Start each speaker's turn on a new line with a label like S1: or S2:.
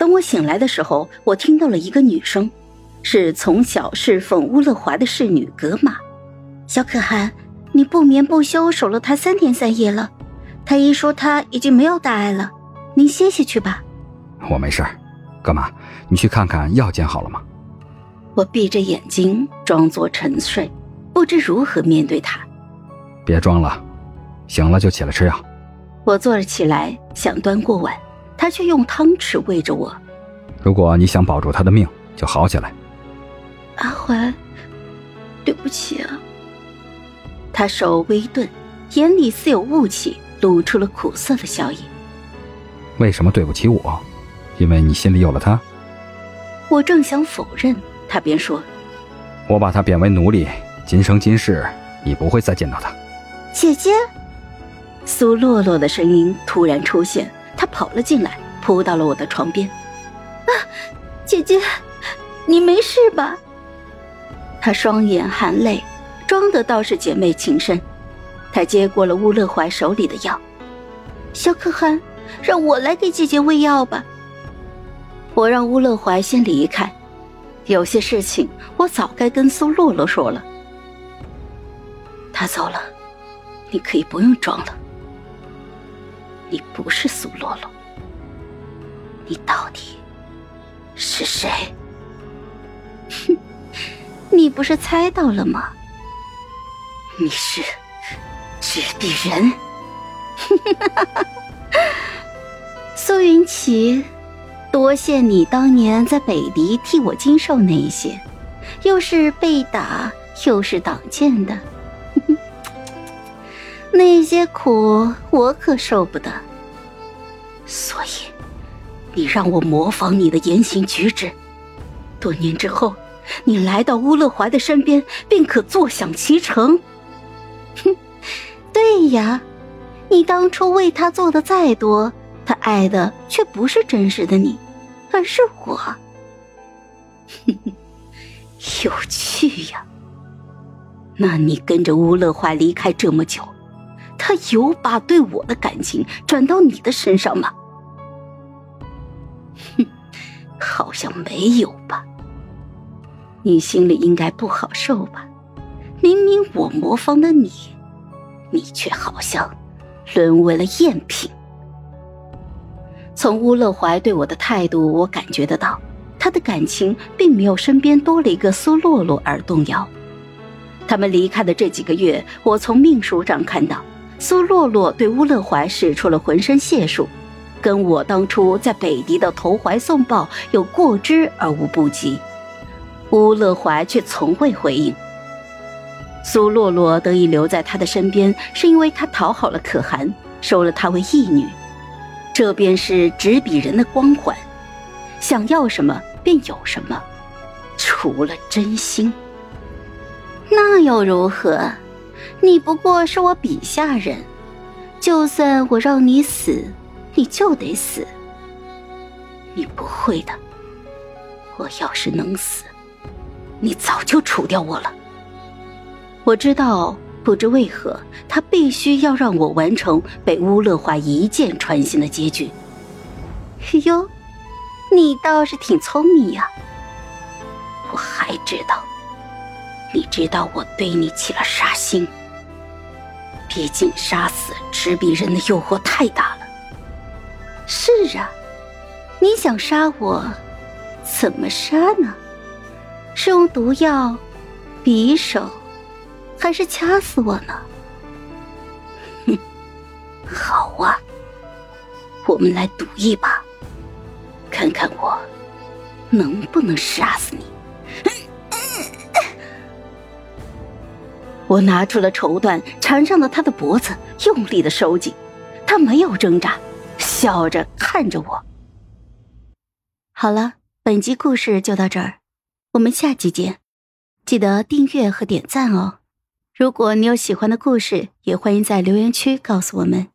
S1: 等我醒来的时候，我听到了一个女声，是从小侍奉乌勒华的侍女格玛。小可汗，你不眠不休守了他三天三夜了，太医说他已经没有大碍了，您歇歇去吧。
S2: 我没事，格玛，你去看看药煎好了吗？
S1: 我闭着眼睛装作沉睡，不知如何面对他。
S2: 别装了，醒了就起来吃药。
S1: 我坐了起来，想端过碗。他却用汤匙喂着我。
S2: 如果你想保住他的命，就好起来。
S1: 阿怀，对不起啊。他手微顿，眼里似有雾气，露出了苦涩的笑意。
S2: 为什么对不起我？因为你心里有了他。
S1: 我正想否认，他便说：“
S2: 我把他贬为奴隶，今生今世你不会再见到他。”
S1: 姐姐，苏洛洛的声音突然出现。跑了进来，扑到了我的床边。啊，姐姐，你没事吧？他双眼含泪，装的倒是姐妹情深。他接过了乌勒怀手里的药，小可汗，让我来给姐姐喂药吧。我让乌勒怀先离开，有些事情我早该跟苏洛洛说了。他走了，你可以不用装了。你不是苏洛洛，你到底是谁？哼，你不是猜到了吗？你是纸笔人。苏云奇，多谢你当年在北狄替我经受那些，又是被打又是挡箭的。那些苦我可受不得，所以你让我模仿你的言行举止，多年之后，你来到乌勒怀的身边，便可坐享其成。哼，对呀，你当初为他做的再多，他爱的却不是真实的你，而是我。哼哼，有趣呀。那你跟着乌勒怀离开这么久？他有把对我的感情转到你的身上吗？哼，好像没有吧。你心里应该不好受吧？明明我模仿的你，你却好像沦为了赝品。从乌勒怀对我的态度，我感觉得到，他的感情并没有身边多了一个苏洛洛而动摇。他们离开的这几个月，我从命书上看到。苏洛洛对乌勒怀使出了浑身解数，跟我当初在北狄的投怀送抱有过之而无不及。乌勒怀却从未回应。苏洛洛得以留在他的身边，是因为他讨好了可汗，收了他为义女，这便是执笔人的光环，想要什么便有什么，除了真心，那又如何？你不过是我笔下人，就算我让你死，你就得死。你不会的，我要是能死，你早就除掉我了。我知道，不知为何，他必须要让我完成被乌勒华一箭穿心的结局。哟，你倒是挺聪明呀。我还知道，你知道我对你起了杀心。毕竟杀死执笔人的诱惑太大了。是啊，你想杀我，怎么杀呢？是用毒药、匕首，还是掐死我呢？哼，好啊，我们来赌一把，看看我能不能杀死你。我拿出了绸缎，缠上了他的脖子，用力的收紧。他没有挣扎，笑着看着我。好了，本集故事就到这儿，我们下集见，记得订阅和点赞哦。如果你有喜欢的故事，也欢迎在留言区告诉我们。